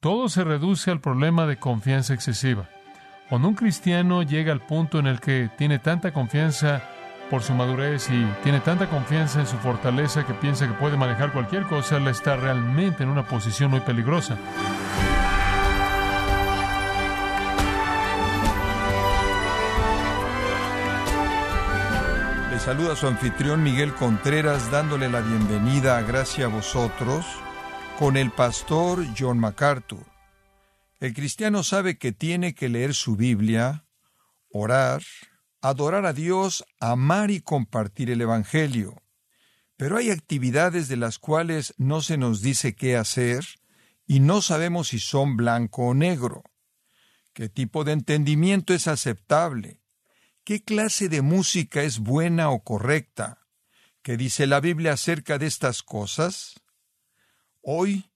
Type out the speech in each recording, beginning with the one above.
Todo se reduce al problema de confianza excesiva. Cuando un cristiano llega al punto en el que tiene tanta confianza por su madurez y tiene tanta confianza en su fortaleza que piensa que puede manejar cualquier cosa, él está realmente en una posición muy peligrosa. Le saluda su anfitrión Miguel Contreras dándole la bienvenida a Gracia a vosotros con el pastor John MacArthur. El cristiano sabe que tiene que leer su Biblia, orar, adorar a Dios, amar y compartir el Evangelio. Pero hay actividades de las cuales no se nos dice qué hacer y no sabemos si son blanco o negro. ¿Qué tipo de entendimiento es aceptable? ¿Qué clase de música es buena o correcta? ¿Qué dice la Biblia acerca de estas cosas? Hoy,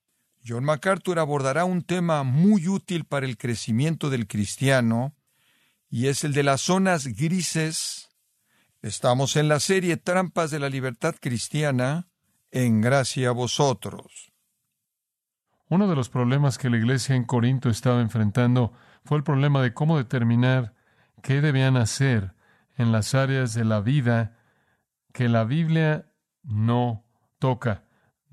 John MacArthur abordará un tema muy útil para el crecimiento del cristiano, y es el de las zonas grises. Estamos en la serie Trampas de la Libertad Cristiana, en gracia a vosotros. Uno de los problemas que la iglesia en Corinto estaba enfrentando fue el problema de cómo determinar qué debían hacer en las áreas de la vida que la Biblia no toca.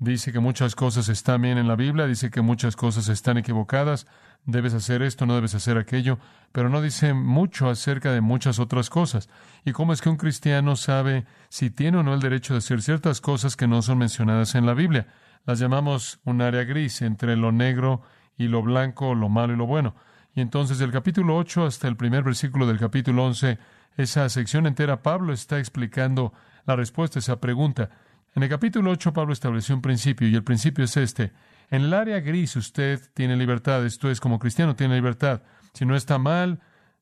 Dice que muchas cosas están bien en la Biblia, dice que muchas cosas están equivocadas, debes hacer esto, no debes hacer aquello, pero no dice mucho acerca de muchas otras cosas. ¿Y cómo es que un cristiano sabe si tiene o no el derecho de hacer ciertas cosas que no son mencionadas en la Biblia? Las llamamos un área gris entre lo negro y lo blanco, lo malo y lo bueno. Y entonces del capítulo 8 hasta el primer versículo del capítulo 11, esa sección entera, Pablo está explicando la respuesta a esa pregunta. En el capítulo 8 Pablo estableció un principio y el principio es este. En el área gris usted tiene libertad, esto es como cristiano tiene libertad. Si no está mal,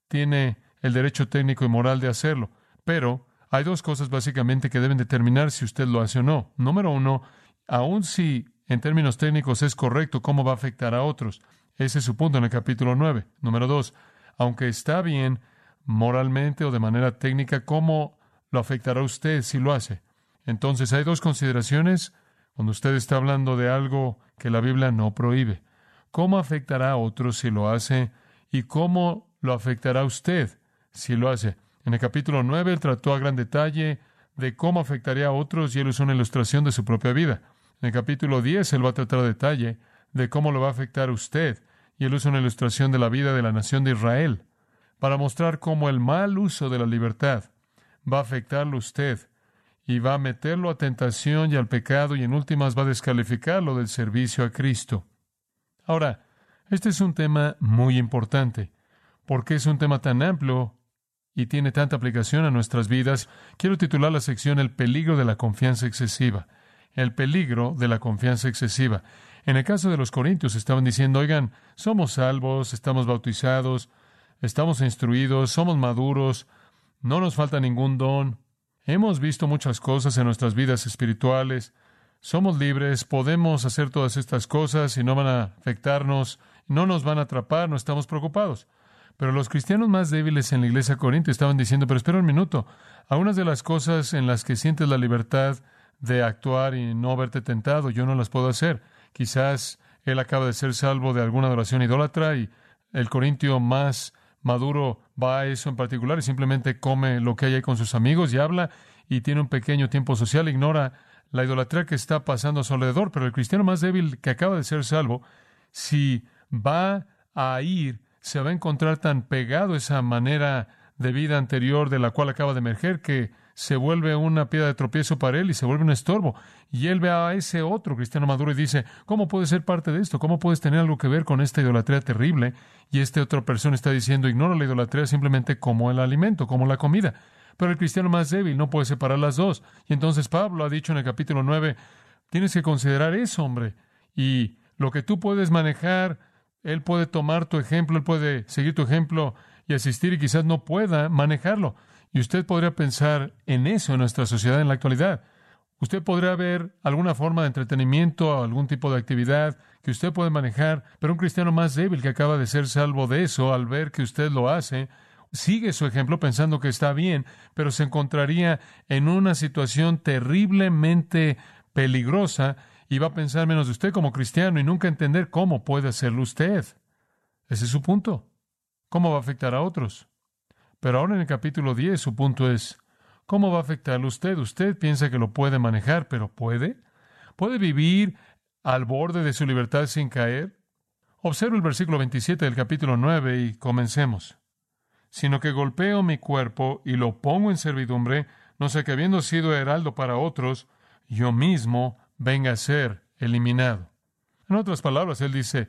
tiene el derecho técnico y moral de hacerlo. Pero hay dos cosas básicamente que deben determinar si usted lo hace o no. Número uno, aun si en términos técnicos es correcto, ¿cómo va a afectar a otros? Ese es su punto en el capítulo 9. Número dos, aunque está bien moralmente o de manera técnica, ¿cómo lo afectará usted si lo hace? Entonces hay dos consideraciones cuando usted está hablando de algo que la Biblia no prohíbe. ¿Cómo afectará a otros si lo hace? ¿Y cómo lo afectará a usted si lo hace? En el capítulo 9 él trató a gran detalle de cómo afectaría a otros y él usó una ilustración de su propia vida. En el capítulo 10 él va a tratar a detalle de cómo lo va a afectar a usted y él usa una ilustración de la vida de la nación de Israel para mostrar cómo el mal uso de la libertad va a afectarlo a usted y va a meterlo a tentación y al pecado y en últimas va a descalificarlo del servicio a Cristo. Ahora, este es un tema muy importante, porque es un tema tan amplio y tiene tanta aplicación a nuestras vidas. Quiero titular la sección El peligro de la confianza excesiva. El peligro de la confianza excesiva. En el caso de los corintios estaban diciendo, oigan, somos salvos, estamos bautizados, estamos instruidos, somos maduros, no nos falta ningún don, Hemos visto muchas cosas en nuestras vidas espirituales. Somos libres, podemos hacer todas estas cosas y no van a afectarnos, no nos van a atrapar, no estamos preocupados. Pero los cristianos más débiles en la iglesia corintia estaban diciendo, pero espera un minuto, algunas de las cosas en las que sientes la libertad de actuar y no haberte tentado, yo no las puedo hacer. Quizás él acaba de ser salvo de alguna adoración idólatra y el corintio más Maduro va a eso en particular y simplemente come lo que hay ahí con sus amigos y habla y tiene un pequeño tiempo social, ignora la idolatría que está pasando a su alrededor, pero el cristiano más débil que acaba de ser salvo si va a ir, se va a encontrar tan pegado a esa manera de vida anterior de la cual acaba de emerger que se vuelve una piedra de tropiezo para él y se vuelve un estorbo. Y él ve a ese otro cristiano maduro y dice, ¿cómo puedes ser parte de esto? ¿Cómo puedes tener algo que ver con esta idolatría terrible? Y esta otra persona está diciendo, ignora la idolatría simplemente como el alimento, como la comida. Pero el cristiano más débil no puede separar las dos. Y entonces Pablo ha dicho en el capítulo 9, tienes que considerar eso, hombre. Y lo que tú puedes manejar, él puede tomar tu ejemplo, él puede seguir tu ejemplo y asistir y quizás no pueda manejarlo. Y usted podría pensar en eso en nuestra sociedad en la actualidad. Usted podría ver alguna forma de entretenimiento o algún tipo de actividad que usted puede manejar, pero un cristiano más débil que acaba de ser salvo de eso, al ver que usted lo hace, sigue su ejemplo pensando que está bien, pero se encontraría en una situación terriblemente peligrosa y va a pensar menos de usted como cristiano y nunca entender cómo puede hacerlo usted. Ese es su punto. ¿Cómo va a afectar a otros? Pero ahora en el capítulo 10 su punto es, ¿cómo va a afectarlo usted? Usted piensa que lo puede manejar, pero ¿puede? ¿Puede vivir al borde de su libertad sin caer? Observe el versículo 27 del capítulo 9 y comencemos. Sino que golpeo mi cuerpo y lo pongo en servidumbre, no sé que habiendo sido heraldo para otros, yo mismo venga a ser eliminado. En otras palabras, él dice,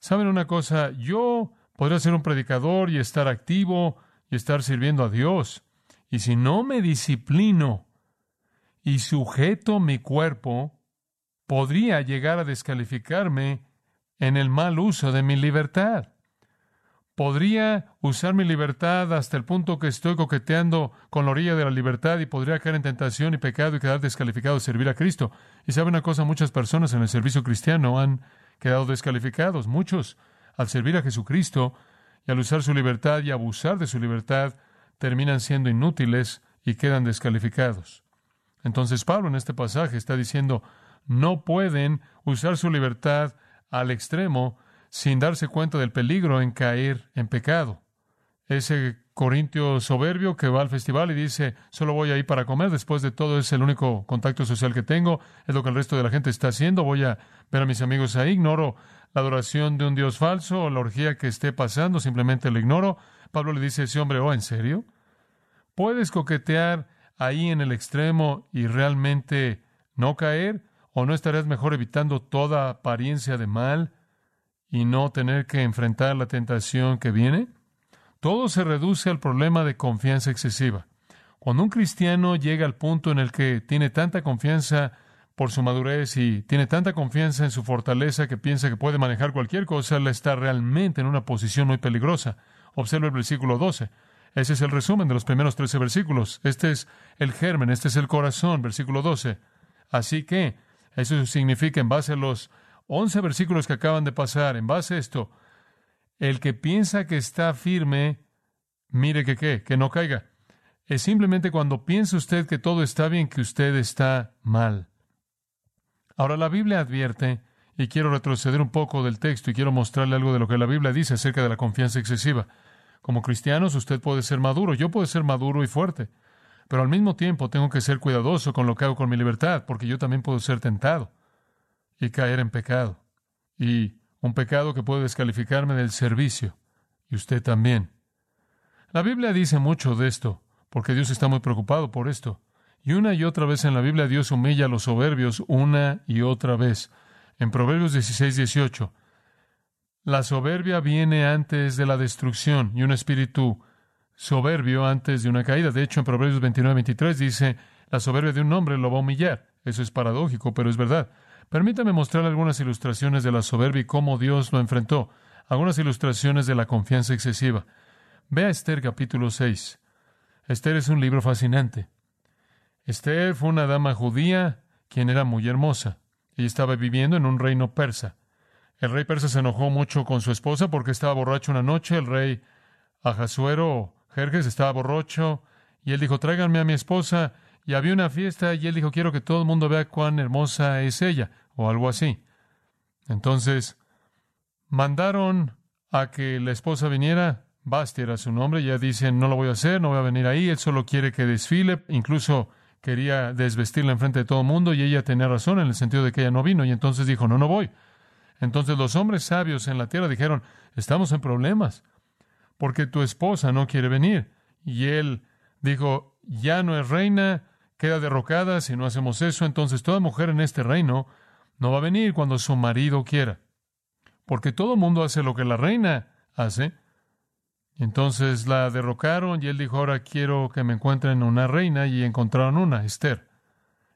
¿saben una cosa? Yo podría ser un predicador y estar activo, y estar sirviendo a Dios. Y si no me disciplino y sujeto mi cuerpo, podría llegar a descalificarme en el mal uso de mi libertad. Podría usar mi libertad hasta el punto que estoy coqueteando con la orilla de la libertad y podría caer en tentación y pecado y quedar descalificado de servir a Cristo. Y sabe una cosa, muchas personas en el servicio cristiano han quedado descalificados. Muchos, al servir a Jesucristo, y al usar su libertad y abusar de su libertad, terminan siendo inútiles y quedan descalificados. Entonces Pablo en este pasaje está diciendo, no pueden usar su libertad al extremo sin darse cuenta del peligro en caer en pecado. Ese corintio soberbio que va al festival y dice, solo voy ahí para comer, después de todo es el único contacto social que tengo, es lo que el resto de la gente está haciendo, voy a ver a mis amigos ahí, ignoro la adoración de un Dios falso o la orgía que esté pasando, simplemente lo ignoro. Pablo le dice a ese hombre, oh, ¿en serio? ¿Puedes coquetear ahí en el extremo y realmente no caer? ¿O no estarías mejor evitando toda apariencia de mal y no tener que enfrentar la tentación que viene? Todo se reduce al problema de confianza excesiva. Cuando un cristiano llega al punto en el que tiene tanta confianza por su madurez y tiene tanta confianza en su fortaleza que piensa que puede manejar cualquier cosa, él está realmente en una posición muy peligrosa. Observa el versículo 12. Ese es el resumen de los primeros 13 versículos. Este es el germen, este es el corazón, versículo 12. Así que, eso significa, en base a los 11 versículos que acaban de pasar, en base a esto, el que piensa que está firme, mire que qué, que no caiga. Es simplemente cuando piensa usted que todo está bien que usted está mal. Ahora la Biblia advierte, y quiero retroceder un poco del texto y quiero mostrarle algo de lo que la Biblia dice acerca de la confianza excesiva. Como cristianos usted puede ser maduro, yo puedo ser maduro y fuerte, pero al mismo tiempo tengo que ser cuidadoso con lo que hago con mi libertad, porque yo también puedo ser tentado y caer en pecado. Y un pecado que puede descalificarme del servicio, y usted también. La Biblia dice mucho de esto, porque Dios está muy preocupado por esto. Y una y otra vez en la Biblia Dios humilla a los soberbios una y otra vez. En Proverbios 16, 18, la soberbia viene antes de la destrucción y un espíritu soberbio antes de una caída. De hecho, en Proverbios 29, 23 dice, la soberbia de un hombre lo va a humillar. Eso es paradójico, pero es verdad. Permítame mostrar algunas ilustraciones de la soberbia y cómo Dios lo enfrentó. Algunas ilustraciones de la confianza excesiva. Vea Esther capítulo 6. Esther es un libro fascinante. Esther fue una dama judía quien era muy hermosa. Ella estaba viviendo en un reino persa. El rey persa se enojó mucho con su esposa porque estaba borracho una noche. El rey Ahasuero Jerjes estaba borracho y él dijo, tráiganme a mi esposa. Y había una fiesta y él dijo, quiero que todo el mundo vea cuán hermosa es ella, o algo así. Entonces, mandaron a que la esposa viniera. Basti era su nombre. Ya dicen, no lo voy a hacer, no voy a venir ahí. Él solo quiere que desfile. Incluso quería desvestirla enfrente de todo el mundo y ella tenía razón en el sentido de que ella no vino y entonces dijo, no, no voy. Entonces los hombres sabios en la tierra dijeron, estamos en problemas, porque tu esposa no quiere venir. Y él dijo, ya no es reina, queda derrocada si no hacemos eso, entonces toda mujer en este reino no va a venir cuando su marido quiera, porque todo mundo hace lo que la reina hace. Entonces la derrocaron y él dijo, ahora quiero que me encuentren una reina y encontraron una, Esther.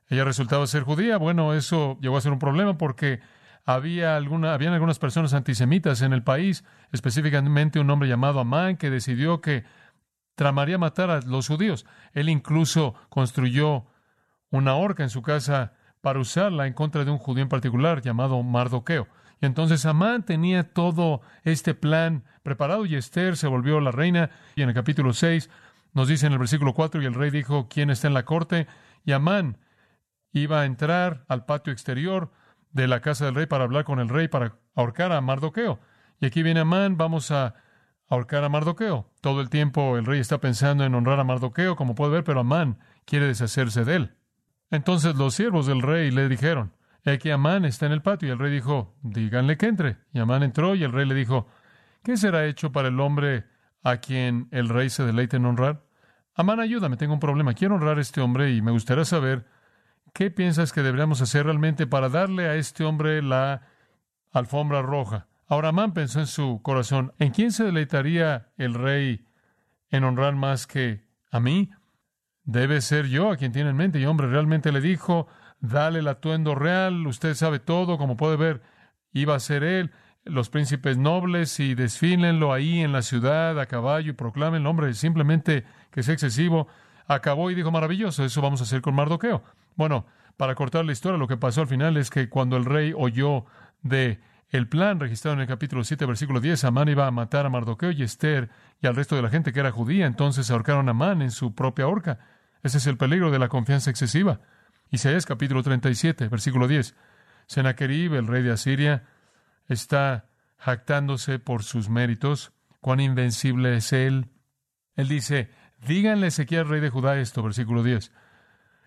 Ella resultaba ser judía. Bueno, eso llegó a ser un problema porque había alguna, habían algunas personas antisemitas en el país, específicamente un hombre llamado Amán que decidió que tramaría matar a los judíos. Él incluso construyó una horca en su casa para usarla en contra de un judío en particular llamado Mardoqueo. Entonces Amán tenía todo este plan preparado y Esther se volvió la reina. Y en el capítulo 6 nos dice en el versículo 4, y el rey dijo, ¿quién está en la corte? Y Amán iba a entrar al patio exterior de la casa del rey para hablar con el rey para ahorcar a Mardoqueo. Y aquí viene Amán, vamos a ahorcar a Mardoqueo. Todo el tiempo el rey está pensando en honrar a Mardoqueo, como puede ver, pero Amán quiere deshacerse de él. Entonces los siervos del rey le dijeron, que Amán está en el patio. Y el rey dijo, díganle que entre. Y Amán entró y el rey le dijo, ¿qué será hecho para el hombre a quien el rey se deleite en honrar? Amán, ayúdame, tengo un problema. Quiero honrar a este hombre y me gustaría saber ¿Qué piensas que deberíamos hacer realmente para darle a este hombre la alfombra roja? Ahora Amán pensó en su corazón, ¿en quién se deleitaría el rey en honrar más que a mí? Debe ser yo a quien tiene en mente. Y hombre, realmente le dijo, dale el atuendo real, usted sabe todo, como puede ver, iba a ser él, los príncipes nobles, y desfílenlo ahí en la ciudad a caballo y proclamen, hombre, simplemente que es excesivo. Acabó y dijo, maravilloso, eso vamos a hacer con Mardoqueo. Bueno, para cortar la historia, lo que pasó al final es que cuando el rey oyó de el plan registrado en el capítulo 7, versículo 10, Amán iba a matar a Mardoqueo y Esther y al resto de la gente que era judía, entonces ahorcaron a Amán en su propia horca. Ese es el peligro de la confianza excesiva. Isaías capítulo 37, versículo 10. Senaquerib, el rey de Asiria, está jactándose por sus méritos. Cuán invencible es él. Él dice, díganle Ezequiel, rey de Judá, esto, versículo 10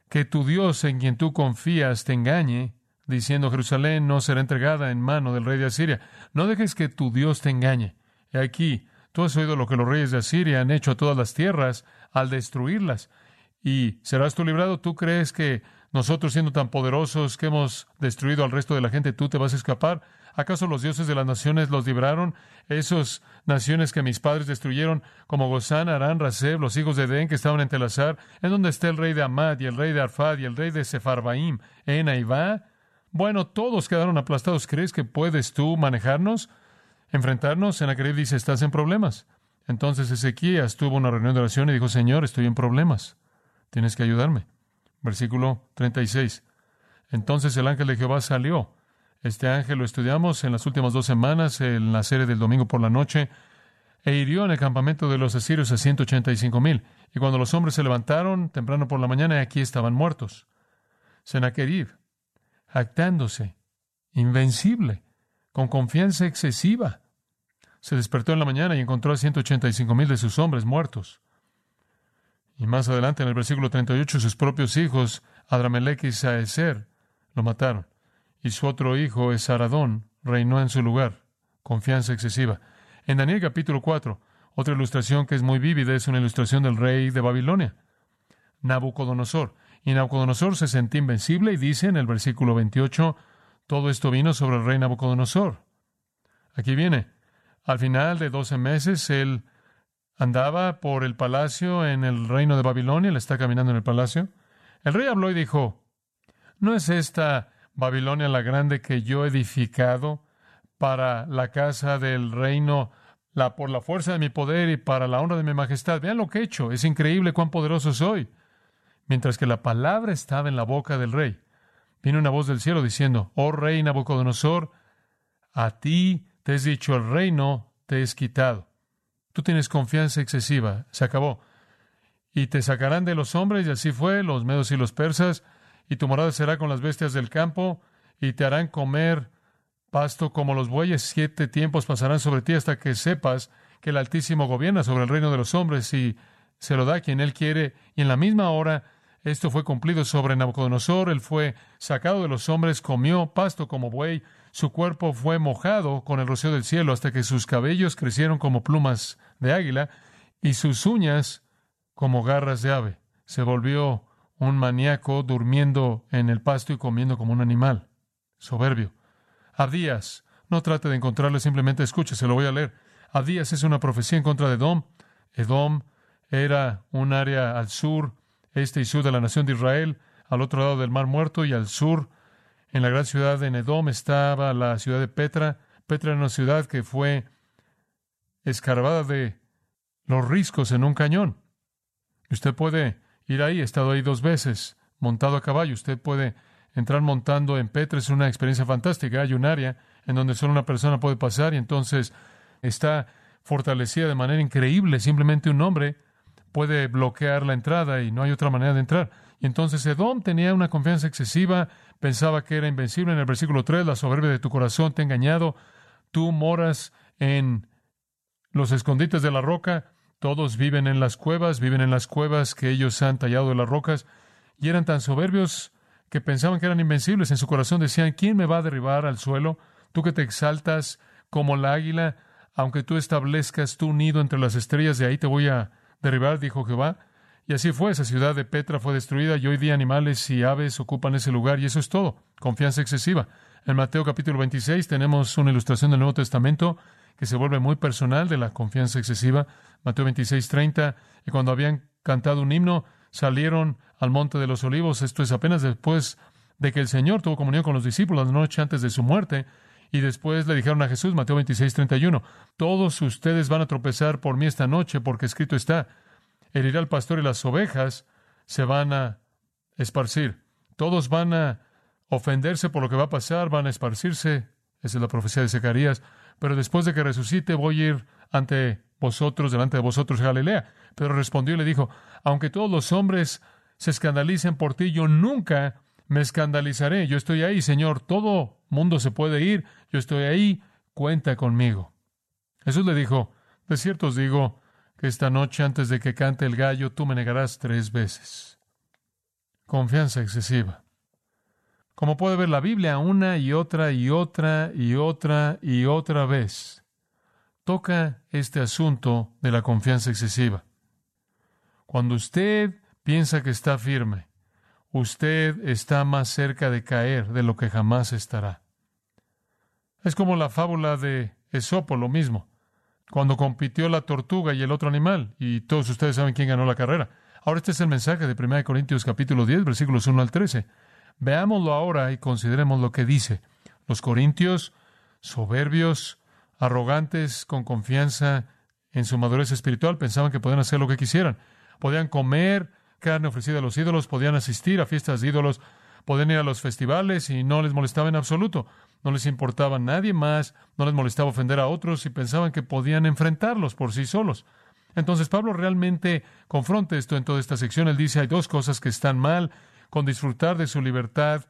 que tu Dios en quien tú confías te engañe, diciendo Jerusalén no será entregada en mano del rey de Asiria. No dejes que tu Dios te engañe. He aquí, tú has oído lo que los reyes de Asiria han hecho a todas las tierras al destruirlas. Y serás tú librado. ¿Tú crees que nosotros, siendo tan poderosos que hemos destruido al resto de la gente, tú te vas a escapar? ¿Acaso los dioses de las naciones los libraron? Esas naciones que mis padres destruyeron, como Gozán, Arán, Raseb, los hijos de Edén que estaban en Telazar, en donde está el rey de Amad y el rey de Arfad y el rey de Sefarbaim, en Aivá. Bueno, todos quedaron aplastados. ¿Crees que puedes tú manejarnos? Enfrentarnos. En Sennacherib dice, estás en problemas. Entonces Ezequías tuvo una reunión de oración y dijo, Señor, estoy en problemas. Tienes que ayudarme. Versículo 36. Entonces el ángel de Jehová salió este ángel lo estudiamos en las últimas dos semanas en la serie del domingo por la noche e hirió en el campamento de los asirios a 185 mil. Y cuando los hombres se levantaron temprano por la mañana, aquí estaban muertos. Senaquerib, jactándose, invencible, con confianza excesiva, se despertó en la mañana y encontró a 185 mil de sus hombres muertos. Y más adelante, en el versículo 38, sus propios hijos, Adramelech y Saeser, lo mataron y su otro hijo, Esaradón, reinó en su lugar. Confianza excesiva. En Daniel capítulo 4, otra ilustración que es muy vívida es una ilustración del rey de Babilonia, Nabucodonosor. Y Nabucodonosor se sentía invencible y dice en el versículo 28, todo esto vino sobre el rey Nabucodonosor. Aquí viene. Al final de doce meses, él andaba por el palacio en el reino de Babilonia, él está caminando en el palacio. El rey habló y dijo, ¿no es esta Babilonia la grande que yo he edificado para la casa del reino, la, por la fuerza de mi poder y para la honra de mi majestad. Vean lo que he hecho, es increíble cuán poderoso soy. Mientras que la palabra estaba en la boca del rey, vino una voz del cielo diciendo, oh rey Nabucodonosor, a ti te es dicho el reino, te es quitado. Tú tienes confianza excesiva, se acabó. Y te sacarán de los hombres, y así fue, los medos y los persas, y tu morada será con las bestias del campo, y te harán comer pasto como los bueyes. Siete tiempos pasarán sobre ti hasta que sepas que el Altísimo gobierna sobre el reino de los hombres y se lo da a quien él quiere. Y en la misma hora esto fue cumplido sobre Nabucodonosor. Él fue sacado de los hombres, comió pasto como buey, su cuerpo fue mojado con el rocío del cielo hasta que sus cabellos crecieron como plumas de águila y sus uñas como garras de ave. Se volvió un maníaco durmiendo en el pasto y comiendo como un animal. Soberbio. Abdías. No trate de encontrarlo, simplemente escuche, se lo voy a leer. Abdías es una profecía en contra de Edom. Edom era un área al sur, este y sur de la nación de Israel, al otro lado del Mar Muerto y al sur en la gran ciudad de Edom estaba la ciudad de Petra. Petra era una ciudad que fue escarbada de los riscos en un cañón. Usted puede ir ahí, he estado ahí dos veces, montado a caballo. Usted puede entrar montando en Petra, es una experiencia fantástica. Hay un área en donde solo una persona puede pasar y entonces está fortalecida de manera increíble. Simplemente un hombre puede bloquear la entrada y no hay otra manera de entrar. Y entonces Edom tenía una confianza excesiva pensaba que era invencible. En el versículo 3, la soberbia de tu corazón te ha engañado. Tú moras en los escondites de la roca. Todos viven en las cuevas, viven en las cuevas que ellos han tallado de las rocas. Y eran tan soberbios que pensaban que eran invencibles. En su corazón decían, ¿quién me va a derribar al suelo? Tú que te exaltas como la águila, aunque tú establezcas tu nido entre las estrellas, de ahí te voy a derribar, dijo Jehová. Y así fue, esa ciudad de Petra fue destruida y hoy día animales y aves ocupan ese lugar y eso es todo, confianza excesiva. En Mateo capítulo 26 tenemos una ilustración del Nuevo Testamento que se vuelve muy personal de la confianza excesiva. Mateo 26, 30, y cuando habían cantado un himno, salieron al monte de los olivos, esto es apenas después de que el Señor tuvo comunión con los discípulos la noche antes de su muerte, y después le dijeron a Jesús, Mateo 26, 31, todos ustedes van a tropezar por mí esta noche, porque escrito está, herirá al pastor y las ovejas se van a esparcir. Todos van a ofenderse por lo que va a pasar, van a esparcirse. Esa es la profecía de Zacarías. Pero después de que resucite, voy a ir ante vosotros, delante de vosotros, Galilea. Pero respondió y le dijo, aunque todos los hombres se escandalicen por ti, yo nunca me escandalizaré. Yo estoy ahí, Señor. Todo mundo se puede ir. Yo estoy ahí. Cuenta conmigo. Jesús le dijo, de cierto os digo, que esta noche antes de que cante el gallo tú me negarás tres veces. Confianza excesiva. Como puede ver la Biblia una y otra y otra y otra y otra vez, toca este asunto de la confianza excesiva. Cuando usted piensa que está firme, usted está más cerca de caer de lo que jamás estará. Es como la fábula de Esopo, lo mismo cuando compitió la tortuga y el otro animal, y todos ustedes saben quién ganó la carrera. Ahora este es el mensaje de 1 Corintios capítulo 10, versículos 1 al 13. Veámoslo ahora y consideremos lo que dice. Los corintios, soberbios, arrogantes, con confianza en su madurez espiritual, pensaban que podían hacer lo que quisieran. Podían comer carne ofrecida a los ídolos, podían asistir a fiestas de ídolos, podían ir a los festivales y no les molestaba en absoluto no les importaba nadie más, no les molestaba ofender a otros y pensaban que podían enfrentarlos por sí solos. Entonces Pablo realmente confronta esto en toda esta sección. Él dice, hay dos cosas que están mal con disfrutar de su libertad.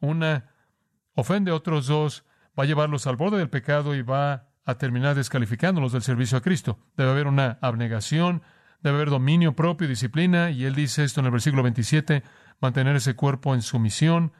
Una ofende a otros dos, va a llevarlos al borde del pecado y va a terminar descalificándolos del servicio a Cristo. Debe haber una abnegación, debe haber dominio propio y disciplina. Y él dice esto en el versículo 27, mantener ese cuerpo en sumisión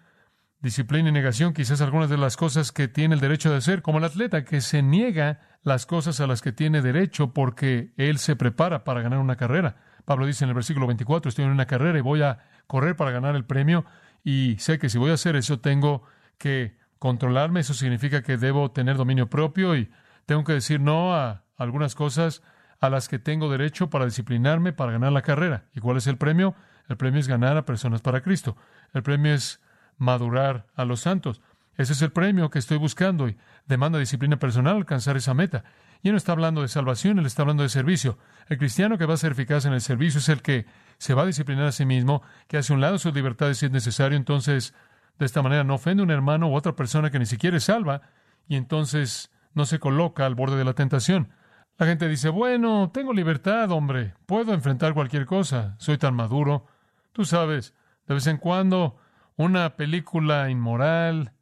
disciplina y negación, quizás algunas de las cosas que tiene el derecho de hacer, como el atleta que se niega las cosas a las que tiene derecho porque él se prepara para ganar una carrera. Pablo dice en el versículo 24, estoy en una carrera y voy a correr para ganar el premio y sé que si voy a hacer eso tengo que controlarme, eso significa que debo tener dominio propio y tengo que decir no a algunas cosas a las que tengo derecho para disciplinarme para ganar la carrera. ¿Y cuál es el premio? El premio es ganar a personas para Cristo. El premio es madurar a los santos. Ese es el premio que estoy buscando y demanda disciplina personal alcanzar esa meta. Y no está hablando de salvación, él está hablando de servicio. El cristiano que va a ser eficaz en el servicio es el que se va a disciplinar a sí mismo, que hace un lado sus libertades si es necesario, entonces de esta manera no ofende a un hermano u otra persona que ni siquiera es salva, y entonces no se coloca al borde de la tentación. La gente dice, bueno, tengo libertad, hombre, puedo enfrentar cualquier cosa, soy tan maduro. Tú sabes, de vez en cuando una película inmoral,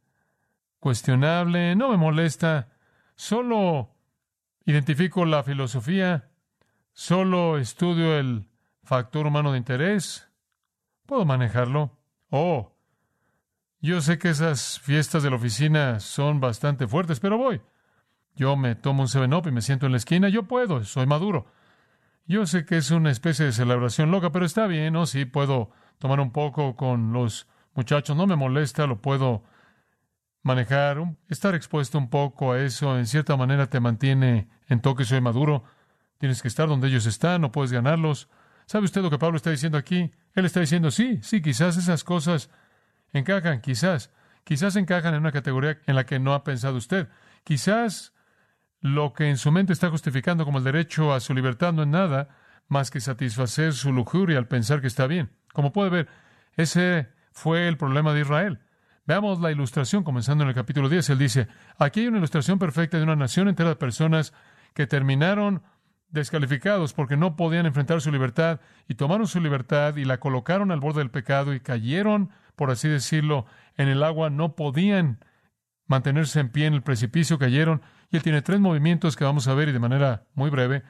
cuestionable, no me molesta. Solo identifico la filosofía, solo estudio el factor humano de interés. Puedo manejarlo. Oh, Yo sé que esas fiestas de la oficina son bastante fuertes, pero voy. Yo me tomo un 7-Up y me siento en la esquina. Yo puedo, soy maduro. Yo sé que es una especie de celebración loca, pero está bien, ¿no? Sí, puedo tomar un poco con los muchachos, no me molesta, lo puedo manejar. Estar expuesto un poco a eso, en cierta manera, te mantiene en toque, soy maduro. Tienes que estar donde ellos están, no puedes ganarlos. ¿Sabe usted lo que Pablo está diciendo aquí? Él está diciendo, sí, sí, quizás esas cosas encajan, quizás, quizás encajan en una categoría en la que no ha pensado usted. Quizás lo que en su mente está justificando como el derecho a su libertad no es nada más que satisfacer su lujuria al pensar que está bien. Como puede ver, ese fue el problema de Israel. Veamos la ilustración comenzando en el capítulo 10. Él dice, aquí hay una ilustración perfecta de una nación entera de personas que terminaron descalificados porque no podían enfrentar su libertad y tomaron su libertad y la colocaron al borde del pecado y cayeron, por así decirlo, en el agua, no podían mantenerse en pie en el precipicio, cayeron y él tiene tres movimientos que vamos a ver y de manera muy breve.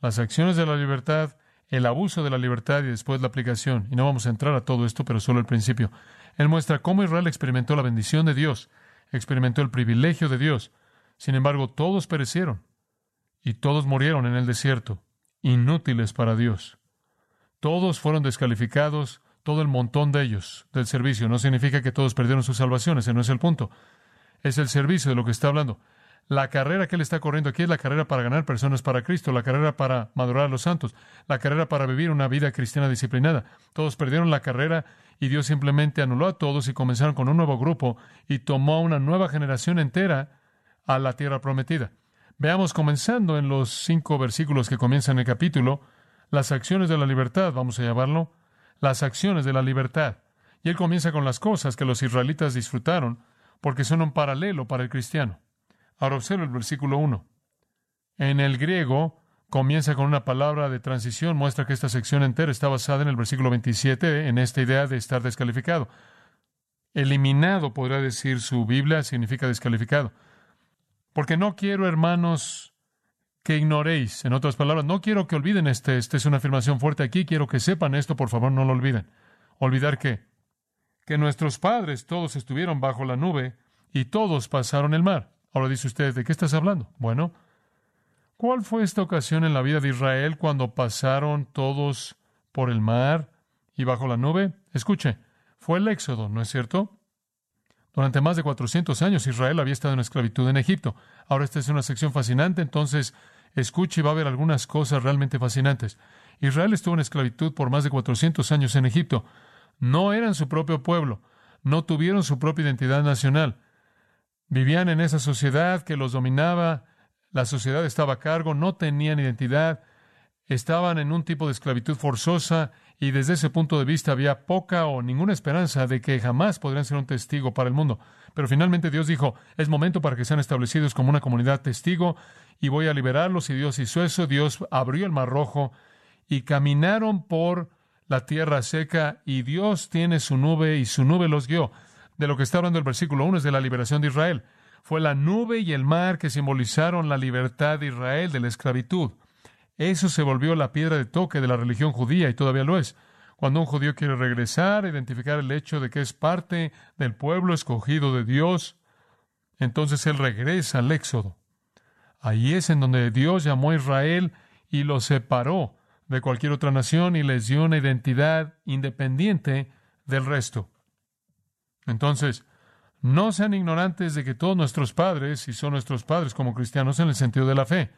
Las acciones de la libertad, el abuso de la libertad y después la aplicación. Y no vamos a entrar a todo esto, pero solo el principio. Él muestra cómo Israel experimentó la bendición de Dios, experimentó el privilegio de Dios. Sin embargo, todos perecieron y todos murieron en el desierto, inútiles para Dios. Todos fueron descalificados, todo el montón de ellos del servicio. No significa que todos perdieron su salvación, ese no es el punto. Es el servicio de lo que está hablando. La carrera que él está corriendo aquí es la carrera para ganar personas para Cristo, la carrera para madurar a los santos, la carrera para vivir una vida cristiana disciplinada. Todos perdieron la carrera y Dios simplemente anuló a todos y comenzaron con un nuevo grupo y tomó a una nueva generación entera a la tierra prometida. Veamos comenzando en los cinco versículos que comienzan el capítulo, las acciones de la libertad, vamos a llamarlo, las acciones de la libertad. Y él comienza con las cosas que los israelitas disfrutaron, porque son un paralelo para el cristiano. Ahora observa el versículo 1. En el griego comienza con una palabra de transición, muestra que esta sección entera está basada en el versículo 27, en esta idea de estar descalificado. Eliminado, podría decir su Biblia, significa descalificado. Porque no quiero, hermanos, que ignoréis. En otras palabras, no quiero que olviden este. Esta es una afirmación fuerte aquí. Quiero que sepan esto, por favor, no lo olviden. ¿Olvidar qué? Que nuestros padres todos estuvieron bajo la nube y todos pasaron el mar. Ahora dice usted, ¿de qué estás hablando? Bueno, ¿cuál fue esta ocasión en la vida de Israel cuando pasaron todos por el mar y bajo la nube? Escuche, fue el Éxodo, ¿no es cierto? Durante más de 400 años Israel había estado en esclavitud en Egipto. Ahora esta es una sección fascinante, entonces escuche y va a ver algunas cosas realmente fascinantes. Israel estuvo en esclavitud por más de 400 años en Egipto. No eran su propio pueblo, no tuvieron su propia identidad nacional. Vivían en esa sociedad que los dominaba, la sociedad estaba a cargo, no tenían identidad, estaban en un tipo de esclavitud forzosa y desde ese punto de vista había poca o ninguna esperanza de que jamás podrían ser un testigo para el mundo. Pero finalmente Dios dijo, es momento para que sean establecidos como una comunidad testigo y voy a liberarlos y Dios hizo eso, Dios abrió el mar rojo y caminaron por la tierra seca y Dios tiene su nube y su nube los guió de lo que está hablando el versículo 1 es de la liberación de Israel. Fue la nube y el mar que simbolizaron la libertad de Israel de la esclavitud. Eso se volvió la piedra de toque de la religión judía y todavía lo es. Cuando un judío quiere regresar, identificar el hecho de que es parte del pueblo escogido de Dios, entonces él regresa al Éxodo. Ahí es en donde Dios llamó a Israel y lo separó de cualquier otra nación y les dio una identidad independiente del resto. Entonces, no sean ignorantes de que todos nuestros padres, y son nuestros padres como cristianos en el sentido de la fe,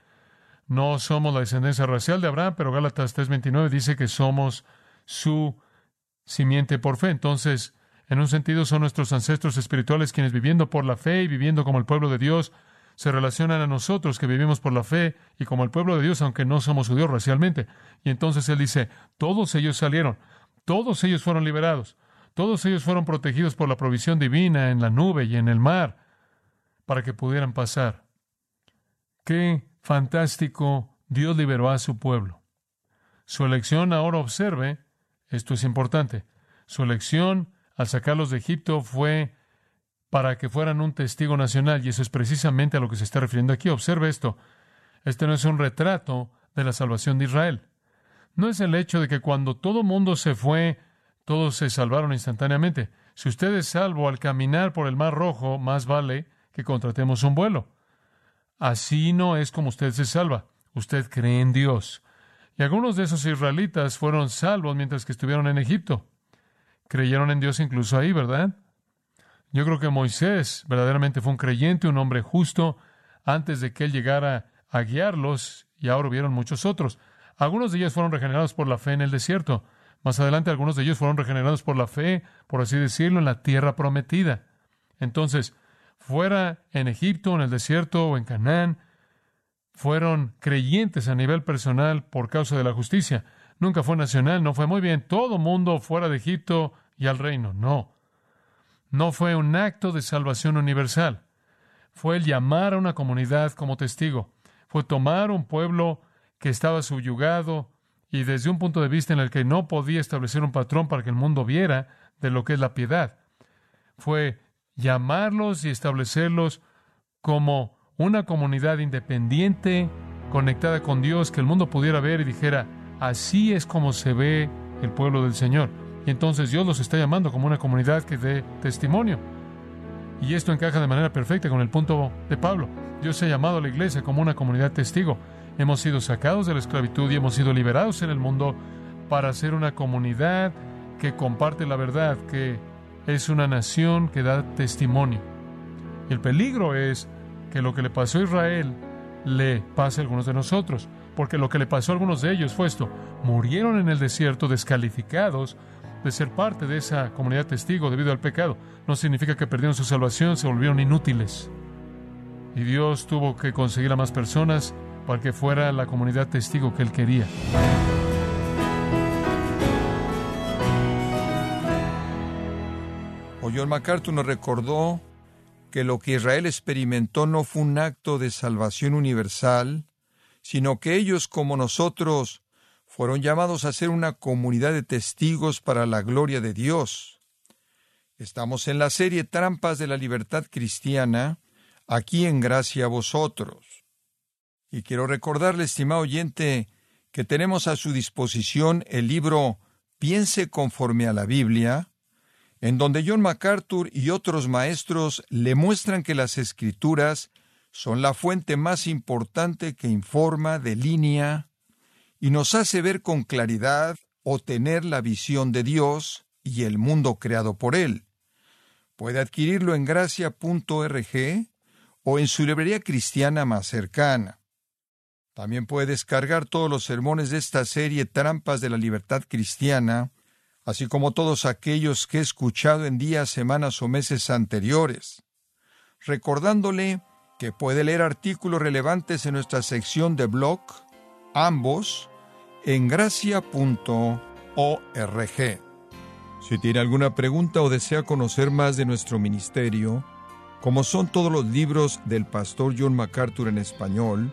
no somos la descendencia racial de Abraham, pero Gálatas 3:29 dice que somos su simiente por fe. Entonces, en un sentido, son nuestros ancestros espirituales quienes viviendo por la fe y viviendo como el pueblo de Dios, se relacionan a nosotros que vivimos por la fe y como el pueblo de Dios, aunque no somos judíos racialmente. Y entonces Él dice, todos ellos salieron, todos ellos fueron liberados, todos ellos fueron protegidos por la provisión divina en la nube y en el mar para que pudieran pasar. Qué fantástico Dios liberó a su pueblo. Su elección ahora observe, esto es importante, su elección al sacarlos de Egipto fue para que fueran un testigo nacional, y eso es precisamente a lo que se está refiriendo aquí. Observe esto. Este no es un retrato de la salvación de Israel. No es el hecho de que cuando todo mundo se fue todos se salvaron instantáneamente. Si usted es salvo al caminar por el Mar Rojo, más vale que contratemos un vuelo. Así no es como usted se salva. Usted cree en Dios. Y algunos de esos israelitas fueron salvos mientras que estuvieron en Egipto. Creyeron en Dios incluso ahí, ¿verdad? Yo creo que Moisés verdaderamente fue un creyente, un hombre justo, antes de que él llegara a guiarlos, y ahora hubieron muchos otros. Algunos de ellos fueron regenerados por la fe en el desierto. Más adelante algunos de ellos fueron regenerados por la fe, por así decirlo, en la tierra prometida. Entonces, fuera en Egipto, en el desierto o en Canaán, fueron creyentes a nivel personal por causa de la justicia. Nunca fue nacional, no fue muy bien, todo mundo fuera de Egipto y al reino. No. No fue un acto de salvación universal. Fue el llamar a una comunidad como testigo. Fue tomar un pueblo que estaba subyugado y desde un punto de vista en el que no podía establecer un patrón para que el mundo viera de lo que es la piedad. Fue llamarlos y establecerlos como una comunidad independiente, conectada con Dios, que el mundo pudiera ver y dijera, así es como se ve el pueblo del Señor. Y entonces Dios los está llamando como una comunidad que dé testimonio. Y esto encaja de manera perfecta con el punto de Pablo. Dios ha llamado a la iglesia como una comunidad testigo. Hemos sido sacados de la esclavitud y hemos sido liberados en el mundo para ser una comunidad que comparte la verdad, que es una nación que da testimonio. El peligro es que lo que le pasó a Israel le pase a algunos de nosotros, porque lo que le pasó a algunos de ellos fue esto, murieron en el desierto descalificados de ser parte de esa comunidad testigo debido al pecado. No significa que perdieron su salvación, se volvieron inútiles. Y Dios tuvo que conseguir a más personas para que fuera la comunidad testigo que Él quería. O John MacArthur nos recordó que lo que Israel experimentó no fue un acto de salvación universal, sino que ellos, como nosotros, fueron llamados a ser una comunidad de testigos para la gloria de Dios. Estamos en la serie Trampas de la Libertad Cristiana, aquí en Gracia a vosotros. Y quiero recordarle, estimado oyente, que tenemos a su disposición el libro Piense conforme a la Biblia, en donde John MacArthur y otros maestros le muestran que las escrituras son la fuente más importante que informa, delinea y nos hace ver con claridad o tener la visión de Dios y el mundo creado por Él. Puede adquirirlo en gracia.org o en su librería cristiana más cercana. También puede descargar todos los sermones de esta serie Trampas de la Libertad Cristiana, así como todos aquellos que he escuchado en días, semanas o meses anteriores, recordándole que puede leer artículos relevantes en nuestra sección de blog, ambos, en gracia.org. Si tiene alguna pregunta o desea conocer más de nuestro ministerio, como son todos los libros del pastor John MacArthur en español,